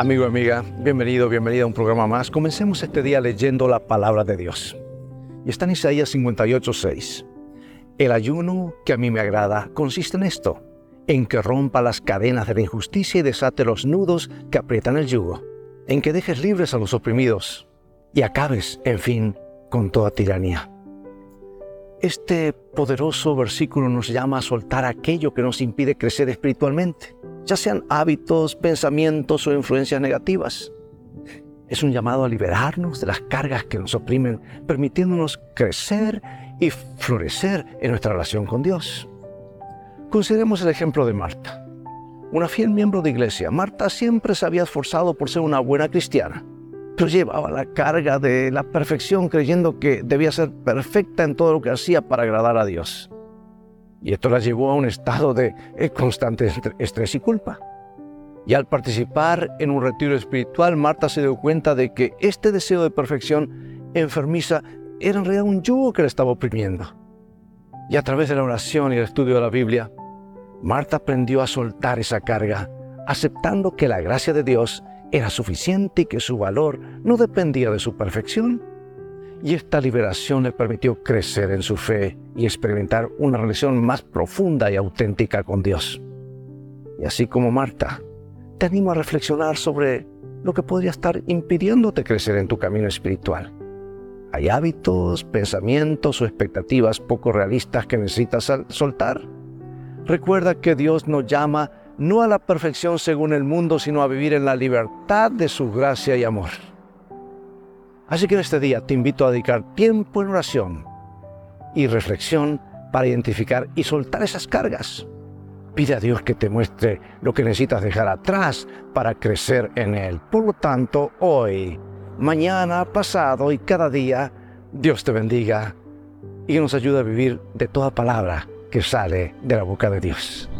Amigo, amiga, bienvenido, bienvenida a un programa más. Comencemos este día leyendo la palabra de Dios. Y está en Isaías 58, 6. El ayuno que a mí me agrada consiste en esto, en que rompa las cadenas de la injusticia y desate los nudos que aprietan el yugo, en que dejes libres a los oprimidos y acabes, en fin, con toda tiranía. Este poderoso versículo nos llama a soltar aquello que nos impide crecer espiritualmente ya sean hábitos, pensamientos o influencias negativas. Es un llamado a liberarnos de las cargas que nos oprimen, permitiéndonos crecer y florecer en nuestra relación con Dios. Consideremos el ejemplo de Marta. Una fiel miembro de iglesia, Marta siempre se había esforzado por ser una buena cristiana, pero llevaba la carga de la perfección creyendo que debía ser perfecta en todo lo que hacía para agradar a Dios. Y esto la llevó a un estado de eh, constante estrés y culpa. Y al participar en un retiro espiritual, Marta se dio cuenta de que este deseo de perfección enfermiza era en realidad un yugo que le estaba oprimiendo. Y a través de la oración y el estudio de la Biblia, Marta aprendió a soltar esa carga, aceptando que la gracia de Dios era suficiente y que su valor no dependía de su perfección, y esta liberación le permitió crecer en su fe y experimentar una relación más profunda y auténtica con Dios. Y así como Marta, te animo a reflexionar sobre lo que podría estar impidiéndote crecer en tu camino espiritual. ¿Hay hábitos, pensamientos o expectativas poco realistas que necesitas soltar? Recuerda que Dios nos llama no a la perfección según el mundo, sino a vivir en la libertad de su gracia y amor. Así que en este día te invito a dedicar tiempo en oración y reflexión para identificar y soltar esas cargas. Pide a Dios que te muestre lo que necesitas dejar atrás para crecer en Él. Por lo tanto, hoy, mañana, pasado y cada día, Dios te bendiga y nos ayude a vivir de toda palabra que sale de la boca de Dios.